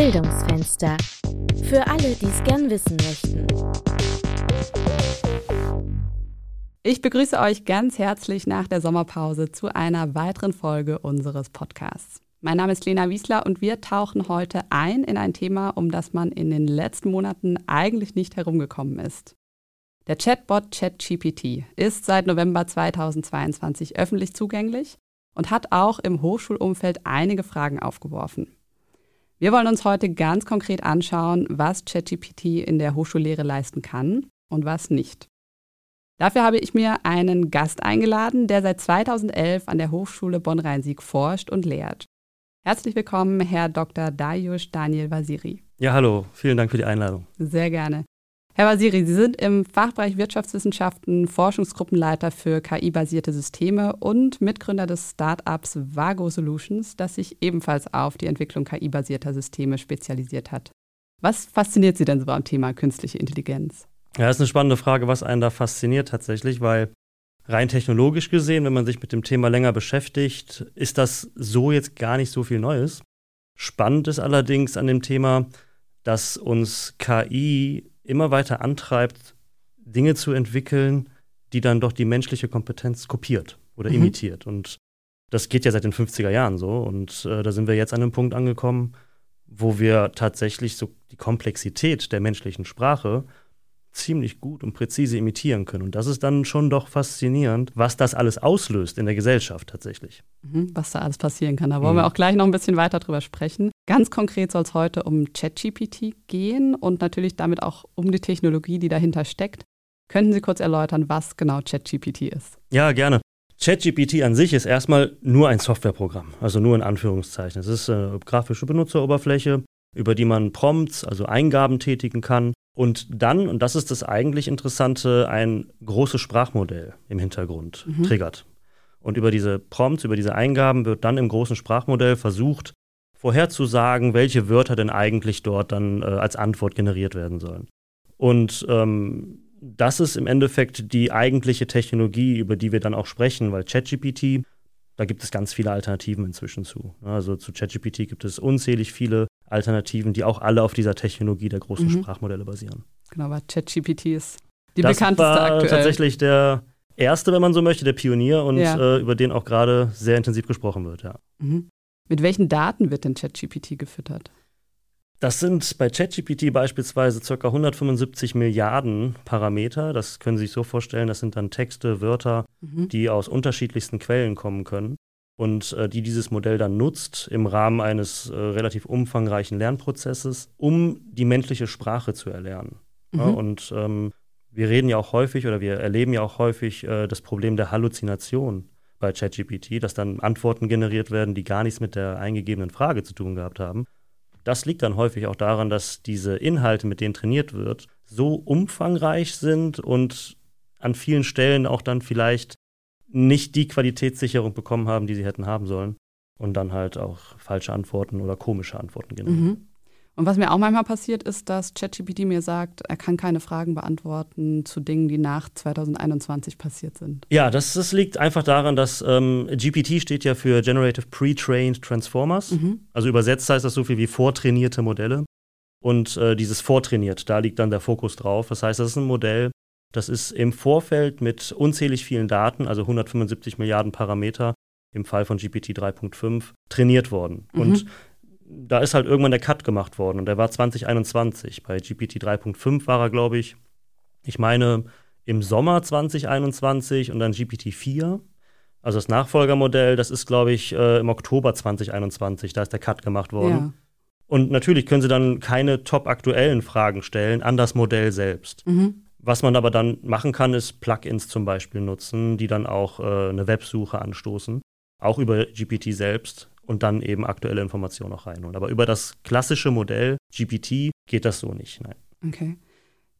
Bildungsfenster. Für alle, die es gern wissen möchten. Ich begrüße euch ganz herzlich nach der Sommerpause zu einer weiteren Folge unseres Podcasts. Mein Name ist Lena Wiesler und wir tauchen heute ein in ein Thema, um das man in den letzten Monaten eigentlich nicht herumgekommen ist. Der Chatbot ChatGPT ist seit November 2022 öffentlich zugänglich und hat auch im Hochschulumfeld einige Fragen aufgeworfen. Wir wollen uns heute ganz konkret anschauen, was ChatGPT in der Hochschullehre leisten kann und was nicht. Dafür habe ich mir einen Gast eingeladen, der seit 2011 an der Hochschule Bonn-Rhein-Sieg forscht und lehrt. Herzlich willkommen, Herr Dr. Dariusz Daniel Vasiri. Ja, hallo, vielen Dank für die Einladung. Sehr gerne. Herr Vasiri, Sie sind im Fachbereich Wirtschaftswissenschaften Forschungsgruppenleiter für KI-basierte Systeme und Mitgründer des Startups Vago Solutions, das sich ebenfalls auf die Entwicklung KI-basierter Systeme spezialisiert hat. Was fasziniert Sie denn so am Thema künstliche Intelligenz? Ja, das ist eine spannende Frage, was einen da fasziniert tatsächlich, weil rein technologisch gesehen, wenn man sich mit dem Thema länger beschäftigt, ist das so jetzt gar nicht so viel Neues. Spannend ist allerdings an dem Thema, dass uns KI immer weiter antreibt, Dinge zu entwickeln, die dann doch die menschliche Kompetenz kopiert oder mhm. imitiert. Und das geht ja seit den 50er Jahren so. Und äh, da sind wir jetzt an einem Punkt angekommen, wo wir tatsächlich so die Komplexität der menschlichen Sprache ziemlich gut und präzise imitieren können. Und das ist dann schon doch faszinierend, was das alles auslöst in der Gesellschaft tatsächlich. Mhm, was da alles passieren kann. Da wollen mhm. wir auch gleich noch ein bisschen weiter drüber sprechen. Ganz konkret soll es heute um ChatGPT gehen und natürlich damit auch um die Technologie, die dahinter steckt. Könnten Sie kurz erläutern, was genau ChatGPT ist? Ja, gerne. ChatGPT an sich ist erstmal nur ein Softwareprogramm, also nur in Anführungszeichen. Es ist eine grafische Benutzeroberfläche, über die man Prompts, also Eingaben tätigen kann und dann, und das ist das eigentlich Interessante, ein großes Sprachmodell im Hintergrund mhm. triggert. Und über diese Prompts, über diese Eingaben wird dann im großen Sprachmodell versucht, vorherzusagen, welche Wörter denn eigentlich dort dann äh, als Antwort generiert werden sollen. Und ähm, das ist im Endeffekt die eigentliche Technologie, über die wir dann auch sprechen, weil ChatGPT, da gibt es ganz viele Alternativen inzwischen zu. Also zu ChatGPT gibt es unzählig viele Alternativen, die auch alle auf dieser Technologie der großen mhm. Sprachmodelle basieren. Genau, aber ChatGPT ist die das bekannteste war aktuell. tatsächlich der erste, wenn man so möchte, der Pionier und ja. äh, über den auch gerade sehr intensiv gesprochen wird, ja. Mhm. Mit welchen Daten wird denn ChatGPT gefüttert? Das sind bei ChatGPT beispielsweise ca. 175 Milliarden Parameter. Das können Sie sich so vorstellen, das sind dann Texte, Wörter, mhm. die aus unterschiedlichsten Quellen kommen können und äh, die dieses Modell dann nutzt im Rahmen eines äh, relativ umfangreichen Lernprozesses, um die menschliche Sprache zu erlernen. Mhm. Ja, und ähm, wir reden ja auch häufig oder wir erleben ja auch häufig äh, das Problem der Halluzination bei ChatGPT, dass dann Antworten generiert werden, die gar nichts mit der eingegebenen Frage zu tun gehabt haben. Das liegt dann häufig auch daran, dass diese Inhalte, mit denen trainiert wird, so umfangreich sind und an vielen Stellen auch dann vielleicht nicht die Qualitätssicherung bekommen haben, die sie hätten haben sollen. Und dann halt auch falsche Antworten oder komische Antworten generieren. Mhm. Und was mir auch manchmal passiert, ist, dass ChatGPT mir sagt, er kann keine Fragen beantworten zu Dingen, die nach 2021 passiert sind. Ja, das, das liegt einfach daran, dass ähm, GPT steht ja für Generative Pre-Trained Transformers. Mhm. Also übersetzt heißt das so viel wie vortrainierte Modelle. Und äh, dieses vortrainiert, da liegt dann der Fokus drauf. Das heißt, das ist ein Modell, das ist im Vorfeld mit unzählig vielen Daten, also 175 Milliarden Parameter im Fall von GPT 3.5, trainiert worden. Mhm. Und da ist halt irgendwann der Cut gemacht worden und der war 2021. Bei GPT 3.5 war er, glaube ich, ich meine im Sommer 2021 und dann GPT 4. Also das Nachfolgermodell, das ist, glaube ich, äh, im Oktober 2021, da ist der Cut gemacht worden. Ja. Und natürlich können Sie dann keine top aktuellen Fragen stellen an das Modell selbst. Mhm. Was man aber dann machen kann, ist Plugins zum Beispiel nutzen, die dann auch äh, eine Websuche anstoßen, auch über GPT selbst und dann eben aktuelle Informationen auch reinholen. Aber über das klassische Modell GPT geht das so nicht, nein. Okay.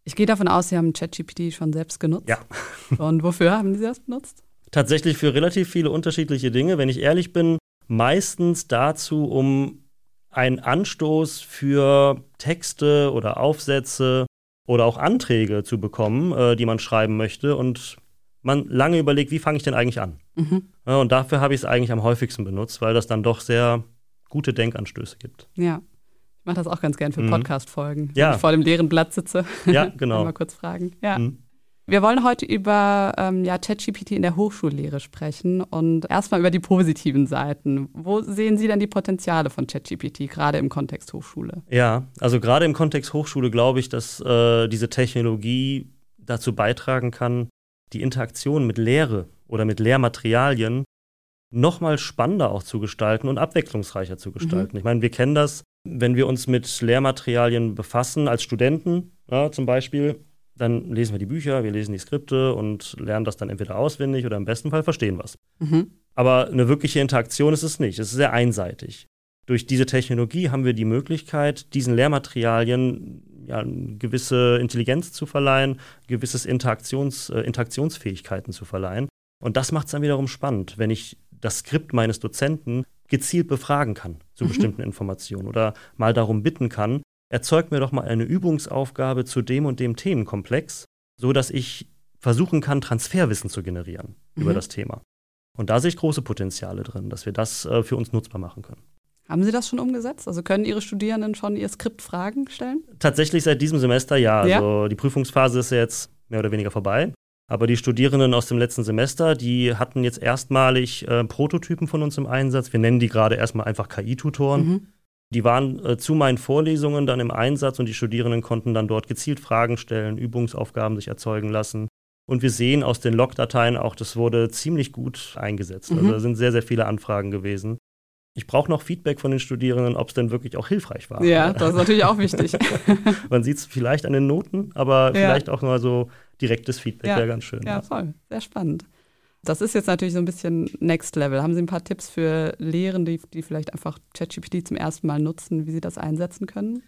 Ich gehe davon aus, Sie haben ChatGPT schon selbst genutzt. Ja. und wofür haben Sie das benutzt? Tatsächlich für relativ viele unterschiedliche Dinge. Wenn ich ehrlich bin, meistens dazu, um einen Anstoß für Texte oder Aufsätze oder auch Anträge zu bekommen, äh, die man schreiben möchte und man lange überlegt, wie fange ich denn eigentlich an? Mhm. Ja, und dafür habe ich es eigentlich am häufigsten benutzt, weil das dann doch sehr gute Denkanstöße gibt. Ja. Ich mache das auch ganz gern für Mhm. Podcast-Folgen. Ja. Wenn ich vor dem leeren Blatt sitze. Ja, genau. Mal kurz fragen. Ja. Mhm. Wir wollen heute über ähm, ja, ChatGPT in der Hochschullehre sprechen und erstmal über die positiven Seiten. Wo sehen Sie denn die Potenziale von ChatGPT, gerade im Kontext Hochschule? Ja, also gerade im Kontext Hochschule glaube ich, dass äh, diese Technologie dazu beitragen kann, die Interaktion mit Lehre oder mit Lehrmaterialien noch mal spannender auch zu gestalten und abwechslungsreicher zu gestalten. Ich meine, wir kennen das, wenn wir uns mit Lehrmaterialien befassen, als Studenten ja, zum Beispiel, dann lesen wir die Bücher, wir lesen die Skripte und lernen das dann entweder auswendig oder im besten Fall verstehen was. Mhm. Aber eine wirkliche Interaktion ist es nicht. Es ist sehr einseitig. Durch diese Technologie haben wir die Möglichkeit, diesen Lehrmaterialien ja, eine gewisse Intelligenz zu verleihen, gewisses Interaktions, äh, Interaktionsfähigkeiten zu verleihen. Und das macht es dann wiederum spannend, wenn ich das Skript meines Dozenten gezielt befragen kann zu Mhm. bestimmten Informationen oder mal darum bitten kann, erzeug mir doch mal eine Übungsaufgabe zu dem und dem Themenkomplex, so dass ich versuchen kann, Transferwissen zu generieren über Mhm. das Thema. Und da sehe ich große Potenziale drin, dass wir das äh, für uns nutzbar machen können. Haben Sie das schon umgesetzt? Also können Ihre Studierenden schon ihr Skript Fragen stellen? Tatsächlich seit diesem Semester ja. Ja? Also die Prüfungsphase ist ja jetzt mehr oder weniger vorbei. Aber die Studierenden aus dem letzten Semester, die hatten jetzt erstmalig äh, Prototypen von uns im Einsatz. Wir nennen die gerade erstmal einfach KI-Tutoren. Mhm. Die waren äh, zu meinen Vorlesungen dann im Einsatz und die Studierenden konnten dann dort gezielt Fragen stellen, Übungsaufgaben sich erzeugen lassen. Und wir sehen aus den Logdateien auch, das wurde ziemlich gut eingesetzt. Also Mhm. da sind sehr, sehr viele Anfragen gewesen. Ich brauche noch Feedback von den Studierenden, ob es denn wirklich auch hilfreich war. Ja, das ist natürlich auch wichtig. Man sieht es vielleicht an den Noten, aber Ja. vielleicht auch mal so direktes Feedback Ja. wäre ganz schön. Ja, voll. Sehr spannend. Das ist jetzt natürlich so ein bisschen Next Level. Haben Sie ein paar Tipps für Lehrende, die, die vielleicht einfach ChatGPT zum ersten Mal nutzen, wie sie das einsetzen können?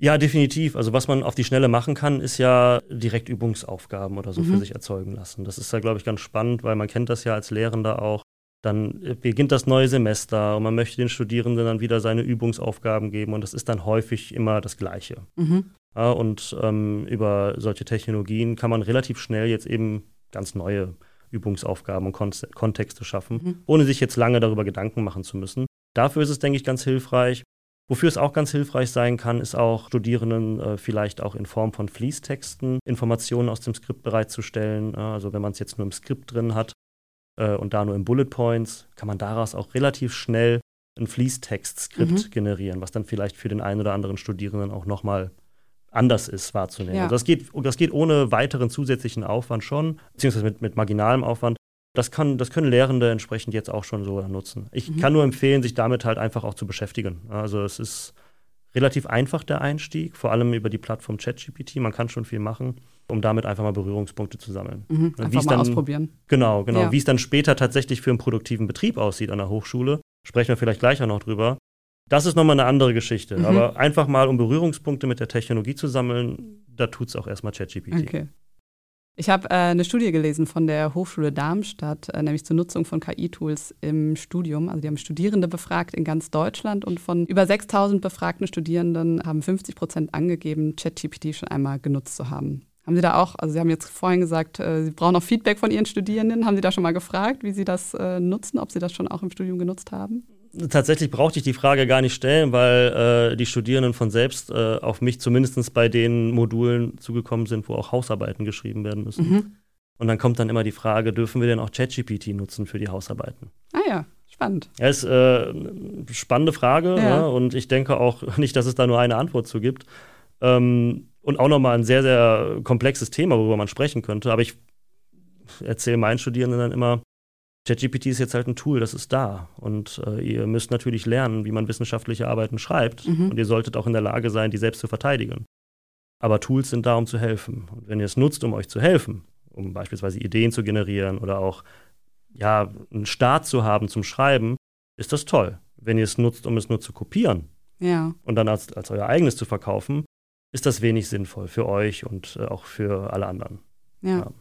Ja, definitiv. Also was man auf die Schnelle machen kann, ist ja direkt Übungsaufgaben oder so Mhm. für sich erzeugen lassen. Das ist ja, glaube ich, ganz spannend, weil man kennt das ja als Lehrender auch. Dann äh, beginnt das neue Semester und man möchte den Studierenden dann wieder seine Übungsaufgaben geben und das ist dann häufig immer das Gleiche. Mhm. Ja, und ähm, über solche Technologien kann man relativ schnell jetzt eben ganz neue Übungsaufgaben und Kon Kontexte schaffen, Mhm. ohne sich jetzt lange darüber Gedanken machen zu müssen. Dafür ist es, denke ich, ganz hilfreich. Wofür es auch ganz hilfreich sein kann, ist auch Studierenden äh, vielleicht auch in Form von Fließtexten Informationen aus dem Skript bereitzustellen. Also wenn man es jetzt nur im Skript drin hat äh, und da nur in Bullet Points, kann man daraus auch relativ schnell ein Fließtext-Skript Mhm. generieren, was dann vielleicht für den einen oder anderen Studierenden auch nochmal anders ist wahrzunehmen. Ja. Also das, geht, das geht ohne weiteren zusätzlichen Aufwand schon, beziehungsweise mit, mit marginalem Aufwand. Das, kann, das können Lehrende entsprechend jetzt auch schon so nutzen. Ich Mhm. kann nur empfehlen, sich damit halt einfach auch zu beschäftigen. Also es ist relativ einfach der Einstieg, vor allem über die Plattform ChatGPT. Man kann schon viel machen, um damit einfach mal Berührungspunkte zu sammeln. Mhm. Wie Einfach es mal dann- ausprobieren. Genau, genau. Ja. Wie es dann später tatsächlich für einen produktiven Betrieb aussieht an der Hochschule, sprechen wir vielleicht gleich auch noch drüber. Das ist nochmal eine andere Geschichte. Mhm. Aber einfach mal, um Berührungspunkte mit der Technologie zu sammeln, da tut es auch erstmal ChatGPT. Okay. Ich habe äh, eine Studie gelesen von der Hochschule Darmstadt, äh, nämlich zur Nutzung von KI-Tools im Studium. Also die haben Studierende befragt in ganz Deutschland und von über 6000 befragten Studierenden haben 50 Prozent angegeben, ChatGPT schon einmal genutzt zu haben. Haben Sie da auch, also Sie haben jetzt vorhin gesagt, äh, Sie brauchen noch Feedback von Ihren Studierenden. Haben Sie da schon mal gefragt, wie Sie das äh, nutzen, ob Sie das schon auch im Studium genutzt haben? Tatsächlich brauchte ich die Frage gar nicht stellen, weil äh, die Studierenden von selbst äh, auf mich zumindest bei den Modulen zugekommen sind, wo auch Hausarbeiten geschrieben werden müssen. Mhm. Und dann kommt dann immer die Frage, dürfen wir denn auch ChatGPT nutzen für die Hausarbeiten? Ah ja, spannend. Ja, ist äh, eine spannende Frage Ja. ne? und ich denke auch nicht, dass es da nur eine Antwort zu gibt. Ähm, und auch nochmal ein sehr, sehr komplexes Thema, worüber man sprechen könnte. Aber ich erzähle meinen Studierenden dann immer, ChatGPT ist jetzt halt ein Tool, das ist da. Und äh, ihr müsst natürlich lernen, wie man wissenschaftliche Arbeiten schreibt. Mhm. Und ihr solltet auch in der Lage sein, die selbst zu verteidigen. Aber Tools sind da, um zu helfen. Und wenn ihr es nutzt, um euch zu helfen, um beispielsweise Ideen zu generieren oder auch ja, einen Start zu haben zum Schreiben, ist das toll. Wenn ihr es nutzt, um es nur zu kopieren Ja. und dann als, als euer eigenes zu verkaufen, ist das wenig sinnvoll für euch und äh, auch für alle anderen. Ja. Ja.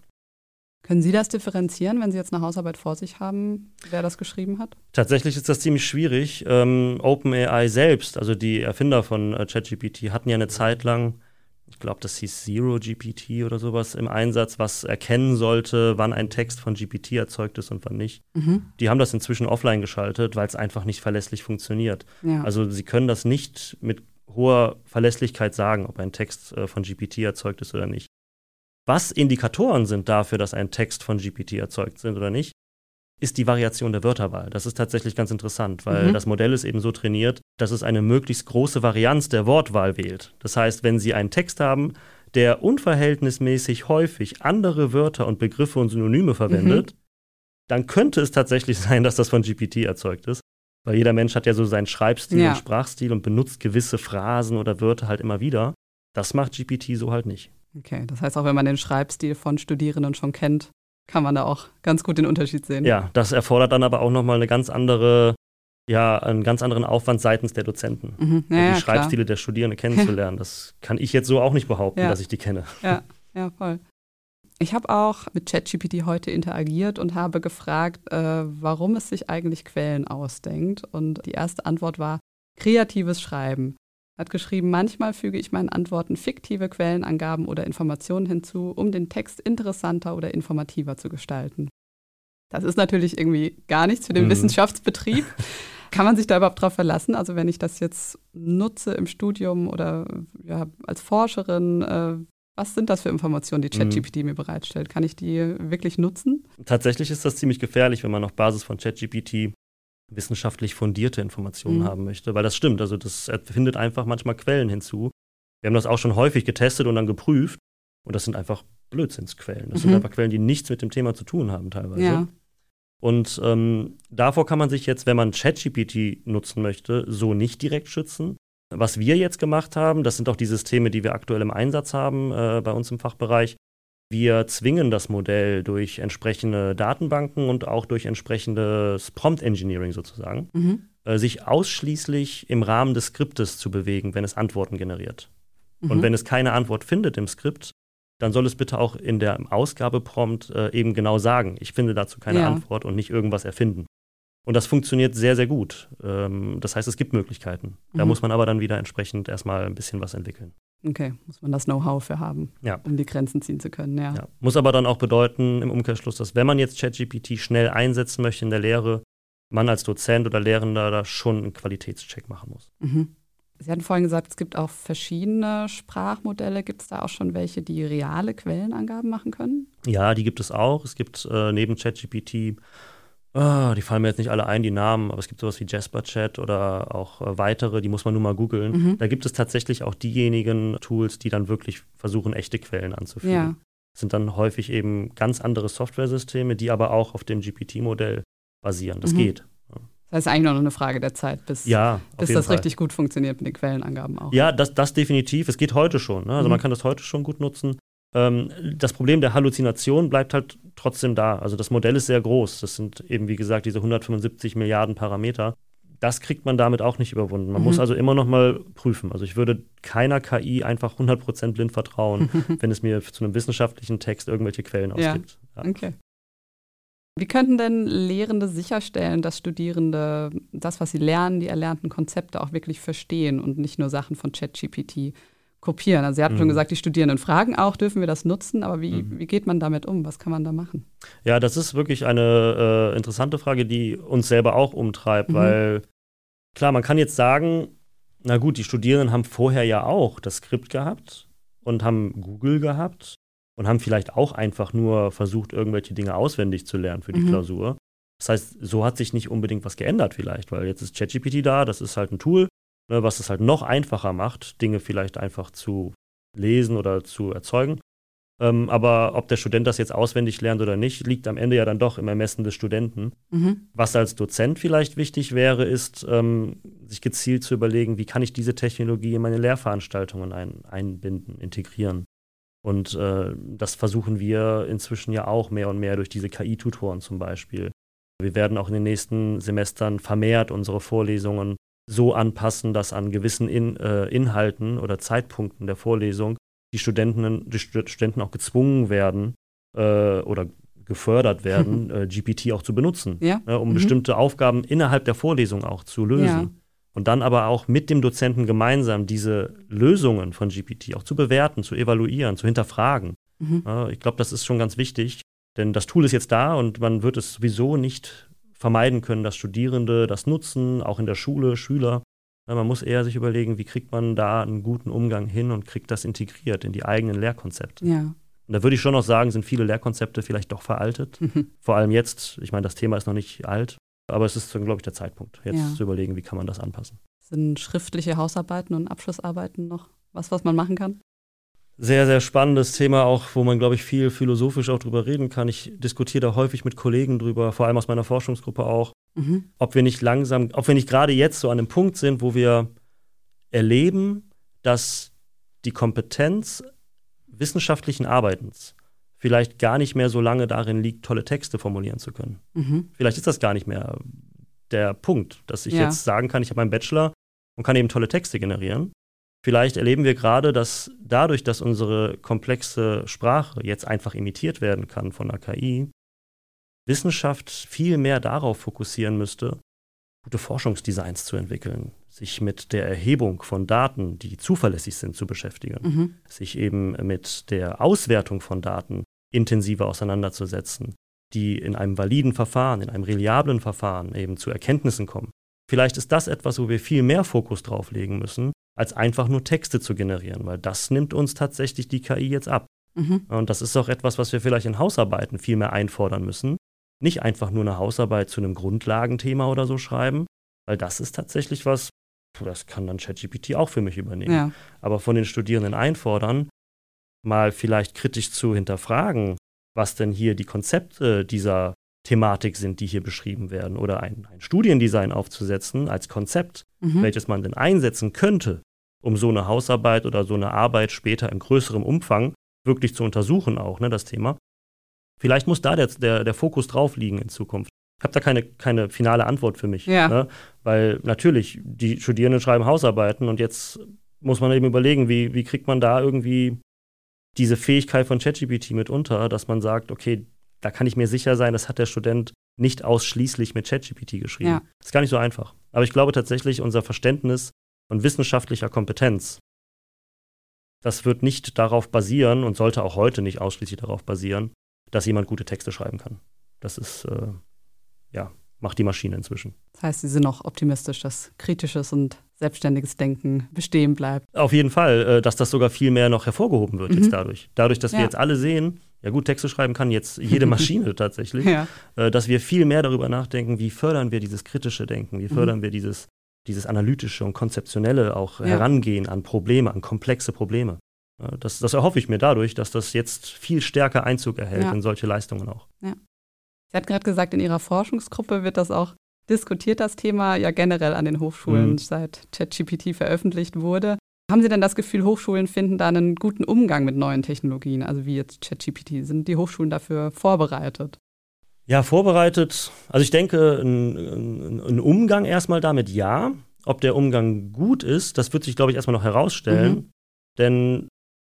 Können Sie das differenzieren, wenn Sie jetzt eine Hausarbeit vor sich haben, wer das geschrieben hat? Tatsächlich ist das ziemlich schwierig. Ähm, OpenAI selbst, also die Erfinder von äh, ChatGPT, hatten ja eine Zeit lang, ich glaube, das hieß Zero GPT oder sowas im Einsatz, was erkennen sollte, wann ein Text von GPT erzeugt ist und wann nicht. Mhm. Die haben das inzwischen offline geschaltet, weil es einfach nicht verlässlich funktioniert. Ja. Also sie können das nicht mit hoher Verlässlichkeit sagen, ob ein Text äh, von GPT erzeugt ist oder nicht. Was Indikatoren sind dafür, dass ein Text von GPT erzeugt sind oder nicht, ist die Variation der Wörterwahl. Das ist tatsächlich ganz interessant, weil mhm. das Modell ist eben so trainiert, dass es eine möglichst große Varianz der Wortwahl wählt. Das heißt, wenn Sie einen Text haben, der unverhältnismäßig häufig andere Wörter und Begriffe und Synonyme verwendet, mhm. dann könnte es tatsächlich sein, dass das von GPT erzeugt ist. Weil jeder Mensch hat ja so seinen Schreibstil ja. und Sprachstil und benutzt gewisse Phrasen oder Wörter halt immer wieder. Das macht GPT so halt nicht. Okay, das heißt auch, wenn man den Schreibstil von Studierenden schon kennt, kann man da auch ganz gut den Unterschied sehen. Ja, das erfordert dann aber auch nochmal eine ganz andere, ja, einen ganz anderen Aufwand seitens der Dozenten, mhm. ja, die ja, Schreibstile klar. der Studierenden kennenzulernen. Das kann ich jetzt so auch nicht behaupten, ja. dass ich die kenne. Ja, ja, voll. Ich habe auch mit ChatGPT heute interagiert und habe gefragt, äh, warum es sich eigentlich Quellen ausdenkt. Und die erste Antwort war kreatives Schreiben hat geschrieben, manchmal füge ich meinen Antworten fiktive Quellenangaben oder Informationen hinzu, um den Text interessanter oder informativer zu gestalten. Das ist natürlich irgendwie gar nichts für den mhm. Wissenschaftsbetrieb. Kann man sich da überhaupt drauf verlassen? Also wenn ich das jetzt nutze im Studium oder ja, als Forscherin, äh, was sind das für Informationen, die ChatGPT mhm. mir bereitstellt? Kann ich die wirklich nutzen? Tatsächlich ist das ziemlich gefährlich, wenn man auf Basis von ChatGPT wissenschaftlich fundierte Informationen mhm. haben möchte, weil das stimmt. Also das findet einfach manchmal Quellen hinzu. Wir haben das auch schon häufig getestet und dann geprüft und das sind einfach Blödsinnsquellen. Das mhm. sind einfach Quellen, die nichts mit dem Thema zu tun haben teilweise. Ja. Und ähm, davor kann man sich jetzt, wenn man ChatGPT nutzen möchte, so nicht direkt schützen. Was wir jetzt gemacht haben, das sind auch die Systeme, die wir aktuell im Einsatz haben äh, bei uns im Fachbereich, wir zwingen das Modell durch entsprechende Datenbanken und auch durch entsprechendes Prompt Engineering sozusagen, mhm. äh, sich ausschließlich im Rahmen des Skriptes zu bewegen, wenn es Antworten generiert. Mhm. Und wenn es keine Antwort findet im Skript, dann soll es bitte auch in der Ausgabeprompt äh, eben genau sagen, ich finde dazu keine ja. Antwort und nicht irgendwas erfinden. Und das funktioniert sehr, sehr gut. Ähm, das heißt, es gibt Möglichkeiten. Da mhm. muss man aber dann wieder entsprechend erstmal ein bisschen was entwickeln. Okay, muss man das Know-how für haben, ja. um die Grenzen ziehen zu können, ja. ja. Muss aber dann auch bedeuten im Umkehrschluss, dass wenn man jetzt ChatGPT schnell einsetzen möchte in der Lehre, man als Dozent oder Lehrender da schon einen Qualitätscheck machen muss. Mhm. Sie hatten vorhin gesagt, es gibt auch verschiedene Sprachmodelle. Gibt es da auch schon welche, die reale Quellenangaben machen können? Ja, die gibt es auch. Es gibt äh, neben ChatGPT Oh, die fallen mir jetzt nicht alle ein, die Namen, aber es gibt sowas wie Jasper Chat oder auch äh, weitere, die muss man nur mal googeln. Mhm. Da gibt es tatsächlich auch diejenigen Tools, die dann wirklich versuchen, echte Quellen anzufügen. Ja. Das sind dann häufig eben ganz andere Softwaresysteme, die aber auch auf dem GPT-Modell basieren. Das mhm. geht. Das heißt eigentlich nur noch eine Frage der Zeit, bis, ja, bis das Fall. richtig gut funktioniert mit den Quellenangaben auch. Ja, das, das definitiv. Es geht heute schon. Ne? Also mhm. man kann das heute schon gut nutzen. Ähm, das Problem der Halluzination bleibt halt trotzdem da. Also das Modell ist sehr groß. Das sind eben, wie gesagt, diese 175 Milliarden Parameter. Das kriegt man damit auch nicht überwunden. Man mhm. muss also immer noch mal prüfen. Also ich würde keiner KI einfach 100% blind vertrauen, wenn es mir zu einem wissenschaftlichen Text irgendwelche Quellen ausgibt. Ja. Ja. Okay. Wie könnten denn Lehrende sicherstellen, dass Studierende das, was sie lernen, die erlernten Konzepte auch wirklich verstehen und nicht nur Sachen von ChatGPT kopieren. Also Sie hatten mhm. schon gesagt, die Studierenden fragen auch, dürfen wir das nutzen, aber wie, mhm. wie geht man damit um? Was kann man da machen? Ja, das ist wirklich eine äh, interessante Frage, die uns selber auch umtreibt, mhm. weil klar, man kann jetzt sagen, na gut, die Studierenden haben vorher ja auch das Skript gehabt und haben Google gehabt und haben vielleicht auch einfach nur versucht, irgendwelche Dinge auswendig zu lernen für die mhm. Klausur. Das heißt, so hat sich nicht unbedingt was geändert vielleicht, weil jetzt ist ChatGPT da, das ist halt ein Tool, ne, was es halt noch einfacher macht, Dinge vielleicht einfach zu lesen oder zu erzeugen. Ähm, aber ob der Student das jetzt auswendig lernt oder nicht, liegt am Ende ja dann doch im Ermessen des Studenten. Mhm. Was als Dozent vielleicht wichtig wäre, ist, ähm, sich gezielt zu überlegen, wie kann ich diese Technologie in meine Lehrveranstaltungen ein, einbinden, integrieren. Und äh, das versuchen wir inzwischen ja auch mehr und mehr durch diese KI-Tutoren zum Beispiel. Wir werden auch in den nächsten Semestern vermehrt unsere Vorlesungen so anpassen, dass an gewissen in, äh, Inhalten oder Zeitpunkten der Vorlesung die Studenten, die Studenten auch gezwungen werden äh, oder gefördert werden, äh, GPT auch zu benutzen, ja? ne, um mhm. bestimmte Aufgaben innerhalb der Vorlesung auch zu lösen. Ja. Und dann aber auch mit dem Dozenten gemeinsam diese Lösungen von GPT auch zu bewerten, zu evaluieren, zu hinterfragen. Mhm. Ja, ich glaube, das ist schon ganz wichtig, denn das Tool ist jetzt da und man wird es sowieso nicht vermeiden können, dass Studierende das nutzen, auch in der Schule, Schüler. Man muss eher sich überlegen, wie kriegt man da einen guten Umgang hin und kriegt das integriert in die eigenen Lehrkonzepte. Ja. Und da würde ich schon noch sagen, sind viele Lehrkonzepte vielleicht doch veraltet. Mhm. Vor allem jetzt, ich meine, das Thema ist noch nicht alt, aber es ist, glaube ich, der Zeitpunkt, jetzt Ja. zu überlegen, wie kann man das anpassen. Sind schriftliche Hausarbeiten und Abschlussarbeiten noch was, was man machen kann? Sehr, sehr spannendes Thema auch, wo man, glaube ich, viel philosophisch auch drüber reden kann. Ich diskutiere da häufig mit Kollegen drüber, vor allem aus meiner Forschungsgruppe auch, Mhm. ob wir nicht langsam, ob wir nicht gerade jetzt so an einem Punkt sind, wo wir erleben, dass die Kompetenz wissenschaftlichen Arbeitens vielleicht gar nicht mehr so lange darin liegt, tolle Texte formulieren zu können. Mhm. Vielleicht ist das gar nicht mehr der Punkt, dass ich Ja. jetzt sagen kann, ich habe einen Bachelor und kann eben tolle Texte generieren. Vielleicht erleben wir gerade, dass dadurch, dass unsere komplexe Sprache jetzt einfach imitiert werden kann von der KI, Wissenschaft viel mehr darauf fokussieren müsste, gute Forschungsdesigns zu entwickeln, sich mit der Erhebung von Daten, die zuverlässig sind, zu beschäftigen Mhm. sich eben mit der Auswertung von Daten intensiver auseinanderzusetzen, die in einem validen Verfahren, in einem reliablen Verfahren eben zu Erkenntnissen kommen. Vielleicht ist das etwas, wo wir viel mehr Fokus drauf legen müssen, als einfach nur Texte zu generieren, weil das nimmt uns tatsächlich die KI jetzt ab. Mhm. Und das ist auch etwas, was wir vielleicht in Hausarbeiten viel mehr einfordern müssen. Nicht einfach nur eine Hausarbeit zu einem Grundlagenthema oder so schreiben, weil das ist tatsächlich was, das kann dann ChatGPT auch für mich übernehmen Ja. aber von den Studierenden einfordern, mal vielleicht kritisch zu hinterfragen, was denn hier die Konzepte dieser Thematik sind, die hier beschrieben werden, oder ein, ein Studiendesign aufzusetzen als Konzept, Mhm. welches man denn einsetzen könnte, um so eine Hausarbeit oder so eine Arbeit später in größerem Umfang wirklich zu untersuchen, auch, ne, das Thema. Vielleicht muss da der, der, der Fokus drauf liegen in Zukunft. Ich habe da keine, keine finale Antwort für mich. Ja. Ne? Weil natürlich, die Studierenden schreiben Hausarbeiten und jetzt muss man eben überlegen, wie, wie kriegt man da irgendwie diese Fähigkeit von ChatGPT mit unter, dass man sagt, okay, da kann ich mir sicher sein, das hat der Student nicht ausschließlich mit ChatGPT geschrieben. Ja. Das ist gar nicht so einfach. Aber ich glaube tatsächlich, unser Verständnis von wissenschaftlicher Kompetenz, das wird nicht darauf basieren und sollte auch heute nicht ausschließlich darauf basieren, dass jemand gute Texte schreiben kann. Das ist, äh, ja, macht die Maschine inzwischen. Das heißt, Sie sind noch optimistisch, dass kritisches und selbstständiges Denken bestehen bleibt. Auf jeden Fall, äh, dass das sogar viel mehr noch hervorgehoben wird Mhm. jetzt dadurch. Dadurch, dass Ja. wir jetzt alle sehen, ja gut, Texte schreiben kann jetzt jede Maschine tatsächlich, Ja. äh, dass wir viel mehr darüber nachdenken, wie fördern wir dieses kritische Denken, wie Mhm. fördern wir dieses, dieses analytische und konzeptionelle auch Ja. Herangehen an Probleme, an komplexe Probleme. Das, das erhoffe ich mir dadurch, dass das jetzt viel stärker Einzug erhält Ja. in solche Leistungen auch. Sie hat gerade gesagt, in Ihrer Forschungsgruppe wird das auch diskutiert, das Thema ja generell an den Hochschulen, Mhm. seit ChatGPT veröffentlicht wurde. Haben Sie denn das Gefühl, Hochschulen finden da einen guten Umgang mit neuen Technologien, also wie jetzt ChatGPT? Sind die Hochschulen dafür vorbereitet? Ja, vorbereitet. Also ich denke, ein, ein, ein Umgang erstmal damit ja. Ob der Umgang gut ist, das wird sich, glaube ich, erstmal noch herausstellen. Mhm. Denn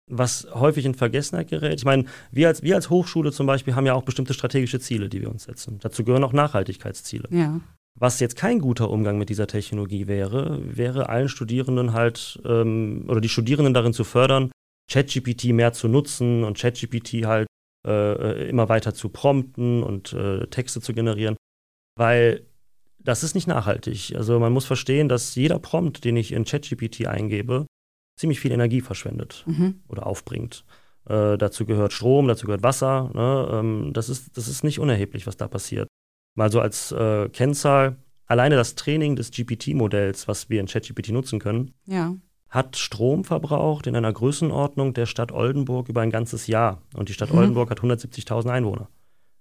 was häufig in Vergessenheit gerät, ich meine, wir als, wir als Hochschule zum Beispiel haben ja auch bestimmte strategische Ziele, die wir uns setzen. Dazu gehören auch Nachhaltigkeitsziele. Ja. Was jetzt kein guter Umgang mit dieser Technologie wäre, wäre allen Studierenden halt, ähm, oder die Studierenden darin zu fördern, ChatGPT mehr zu nutzen und ChatGPT halt äh, immer weiter zu prompten und äh, Texte zu generieren, weil das ist nicht nachhaltig. Also man muss verstehen, dass jeder Prompt, den ich in ChatGPT eingebe, ziemlich viel Energie verschwendet Mhm. oder aufbringt. Äh, dazu gehört Strom, dazu gehört Wasser. Ne? Ähm, das, ist, das ist nicht unerheblich, was da passiert. Mal so als äh, Kennzahl, alleine das Training des GPT-Modells, was wir in ChatGPT nutzen können, Ja. Hat Strom verbraucht in einer Größenordnung der Stadt Oldenburg über ein ganzes Jahr. Und die Stadt Mhm. Oldenburg hat 170.000 Einwohner.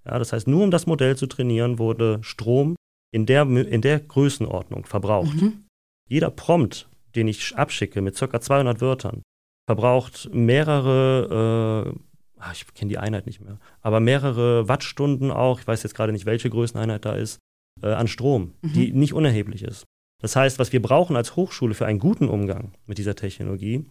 Ja, das heißt, nur um das Modell zu trainieren, wurde Strom in der, in der Größenordnung verbraucht. Mhm. Jeder Prompt, den ich abschicke mit ca. 200 Wörtern, verbraucht mehrere, äh, ah, ich kenne die Einheit nicht mehr, aber mehrere Wattstunden auch, ich weiß jetzt gerade nicht, welche Größeneinheit da ist, äh, an Strom, Mhm. die nicht unerheblich ist. Das heißt, was wir brauchen als Hochschule für einen guten Umgang mit dieser Technologie,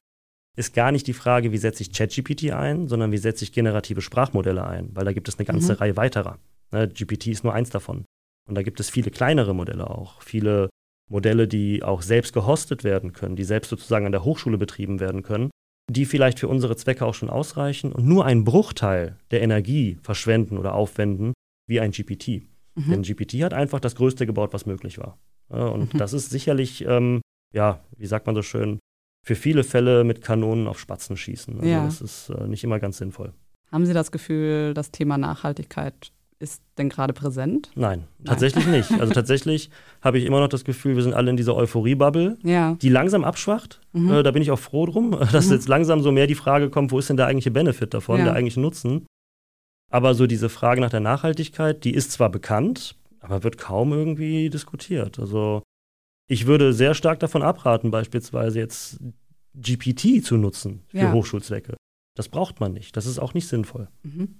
ist gar nicht die Frage, wie setze ich ChatGPT ein, sondern wie setze ich generative Sprachmodelle ein, weil da gibt es eine ganze Mhm. Reihe weiterer. Ne, GPT ist nur eins davon. Und da gibt es viele kleinere Modelle auch, viele Modelle, die auch selbst gehostet werden können, die selbst sozusagen an der Hochschule betrieben werden können, die vielleicht für unsere Zwecke auch schon ausreichen und nur einen Bruchteil der Energie verschwenden oder aufwenden wie ein GPT. Mhm. Denn GPT hat einfach das Größte gebaut, was möglich war. Und Mhm. das ist sicherlich, ähm, ja, wie sagt man so schön, für viele Fälle mit Kanonen auf Spatzen schießen. Also Ja. das ist äh, nicht immer ganz sinnvoll. Haben Sie das Gefühl, das Thema Nachhaltigkeit ist denn gerade präsent? Nein, tatsächlich nicht. Also tatsächlich habe ich immer noch das Gefühl, wir sind alle in dieser Euphorie-Bubble, Ja. die langsam abschwacht. Mhm. Äh, da bin ich auch froh drum, dass Mhm. jetzt langsam so mehr die Frage kommt, wo ist denn der eigentliche Benefit davon, Ja. der eigentliche Nutzen. Aber so diese Frage nach der Nachhaltigkeit, die ist zwar bekannt, aber wird kaum irgendwie diskutiert. Also ich würde sehr stark davon abraten, beispielsweise jetzt GPT zu nutzen für Ja. Hochschulzwecke. Das braucht man nicht. Das ist auch nicht sinnvoll. Mhm.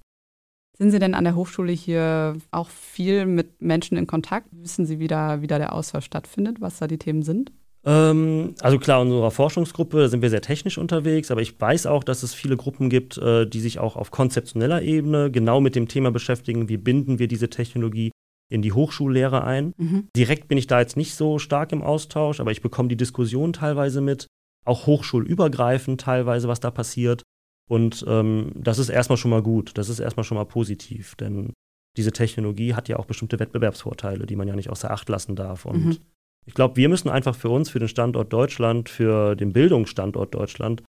Sind Sie denn an der Hochschule hier auch viel mit Menschen in Kontakt? Wissen Sie, wie da, wie da der Austausch stattfindet, was da die Themen sind? Ähm, also klar, in unserer Forschungsgruppe sind wir sehr technisch unterwegs, aber ich weiß auch, dass es viele Gruppen gibt, äh, die sich auch auf konzeptioneller Ebene genau mit dem Thema beschäftigen, wie binden wir diese Technologie in die Hochschullehre ein. Mhm. Direkt bin ich da jetzt nicht so stark im Austausch, aber ich bekomme die Diskussion teilweise mit, auch hochschulübergreifend teilweise, was da passiert. Und ähm, das ist erstmal schon mal gut, das ist erstmal schon mal positiv, denn diese Technologie hat ja auch bestimmte Wettbewerbsvorteile, die man ja nicht außer Acht lassen darf. Und Mhm. ich glaube, wir müssen einfach für uns, für den Standort Deutschland, für den Bildungsstandort Deutschland,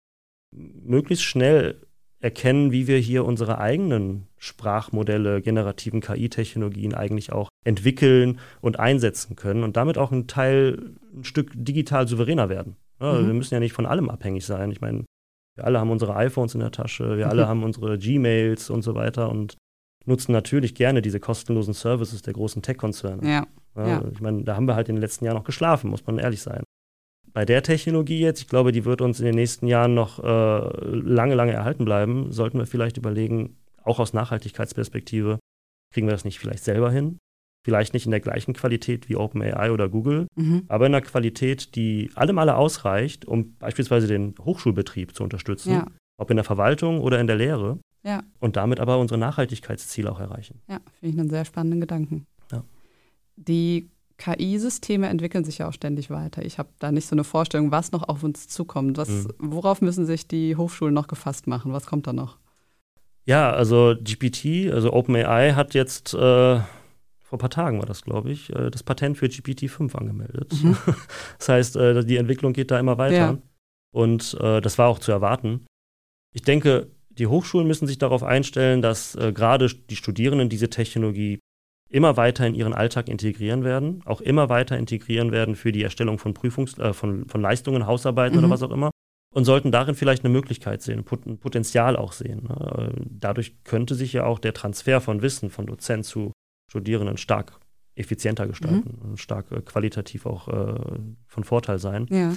möglichst schnell erkennen, wie wir hier unsere eigenen Sprachmodelle, generativen KI-Technologien eigentlich auch entwickeln und einsetzen können und damit auch ein Teil, ein Stück digital souveräner werden. Ja, Mhm. Wir müssen ja nicht von allem abhängig sein. Ich meine, wir alle haben unsere iPhones in der Tasche, wir alle Mhm. haben unsere Gmails und so weiter und nutzen natürlich gerne diese kostenlosen Services der großen Tech-Konzerne. Ja. Ja, Ja. Ich meine, da haben wir halt in den letzten Jahren noch geschlafen, muss man ehrlich sein. Bei der Technologie jetzt, ich glaube, die wird uns in den nächsten Jahren noch äh, lange, lange erhalten bleiben, sollten wir vielleicht überlegen, auch aus Nachhaltigkeitsperspektive, kriegen wir das nicht vielleicht selber hin? Vielleicht nicht in der gleichen Qualität wie OpenAI oder Google, Mhm. aber in einer Qualität, die allem alle ausreicht, um beispielsweise den Hochschulbetrieb zu unterstützen, Ja. ob in der Verwaltung oder in der Lehre. Ja. Und damit aber unsere Nachhaltigkeitsziele auch erreichen. Ja, finde ich einen sehr spannenden Gedanken. Ja. Die KI-Systeme entwickeln sich ja auch ständig weiter. Ich habe da nicht so eine Vorstellung, was noch auf uns zukommt. Was, Mhm. Worauf müssen sich die Hochschulen noch gefasst machen? Was kommt da noch? Ja, also GPT, also OpenAI hat jetzt äh, vor ein paar Tagen war das, glaube ich, äh, das Patent für GPT-5 angemeldet. Mhm. Das heißt, äh, die Entwicklung geht da immer weiter. Ja. Und äh, das war auch zu erwarten. Ich denke, die Hochschulen müssen sich darauf einstellen, dass äh, gerade die Studierenden diese Technologie immer weiter in ihren Alltag integrieren werden, auch immer weiter integrieren werden für die Erstellung von Prüfungs-, äh, von, von Leistungen, Hausarbeiten Mhm. oder was auch immer und sollten darin vielleicht eine Möglichkeit sehen, ein Potenzial auch sehen. Ne? Äh, Dadurch könnte sich ja auch der Transfer von Wissen von Dozent zu Studierenden stark effizienter gestalten und stark äh, qualitativ auch äh, von Vorteil sein. Ja.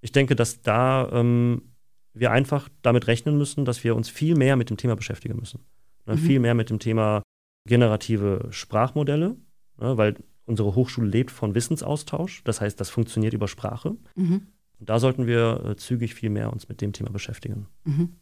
Ich denke, dass da ähm, wir einfach damit rechnen müssen, dass wir uns viel mehr mit dem Thema beschäftigen müssen. Ne? Mhm. Viel mehr mit dem Thema generative Sprachmodelle, ne? weil unsere Hochschule lebt von Wissensaustausch. Das heißt, das funktioniert über Sprache. Mhm. Und da sollten wir äh, zügig viel mehr uns mit dem Thema beschäftigen. Mhm.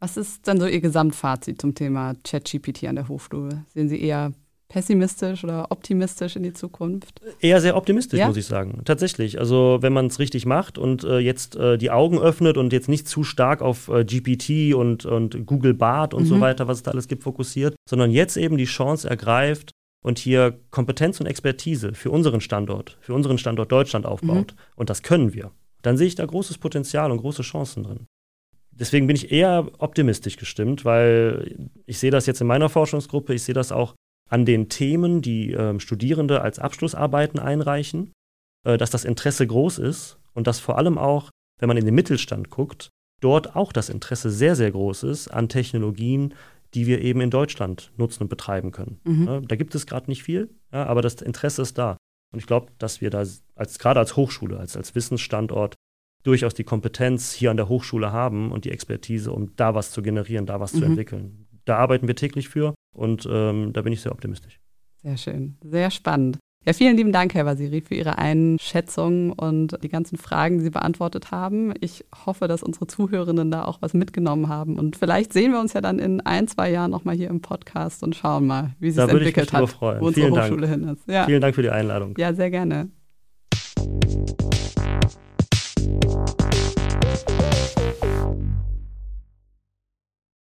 Was ist denn so Ihr Gesamtfazit zum Thema ChatGPT an der Hochschule? Sehen Sie eher pessimistisch oder optimistisch in die Zukunft? Eher sehr optimistisch, Ja? muss ich sagen. Tatsächlich. Also, wenn man es richtig macht und äh, jetzt äh, die Augen öffnet und jetzt nicht zu stark auf äh, GPT und, und Google Bart und so Mhm. weiter, was es da alles gibt, fokussiert, sondern jetzt eben die Chance ergreift und hier Kompetenz und Expertise für unseren Standort, für unseren Standort Deutschland aufbaut. Und das können wir. Dann sehe ich da großes Potenzial und große Chancen drin. Deswegen bin ich eher optimistisch gestimmt, weil ich sehe das jetzt in meiner Forschungsgruppe, ich sehe das auch an den Themen, die ähm, Studierende als Abschlussarbeiten einreichen, äh, dass das Interesse groß ist und dass vor allem auch, wenn man in den Mittelstand guckt, dort auch das Interesse sehr, sehr groß ist an Technologien, die wir eben in Deutschland nutzen und betreiben können. Mhm. Ja, da gibt es gerade nicht viel, ja, aber das Interesse ist da. Und ich glaube, dass wir da als, gerade als Hochschule, als, als Wissensstandort durchaus die Kompetenz hier an der Hochschule haben und die Expertise, um da was zu generieren, da was zu Mhm. entwickeln da arbeiten wir täglich für und ähm, da bin ich sehr optimistisch. Sehr schön, sehr spannend. Ja, vielen lieben Dank, Herr Vasiri, für Ihre Einschätzung und die ganzen Fragen, die Sie beantwortet haben. Ich hoffe, dass unsere Zuhörenden da auch was mitgenommen haben. Und vielleicht sehen wir uns ja dann in ein, zwei Jahren nochmal hier im Podcast und schauen mal, wie sich entwickelt hat, freuen. wo vielen unsere Dank. Hochschule hin ist. Ja. Vielen Dank für die Einladung. Ja, sehr gerne.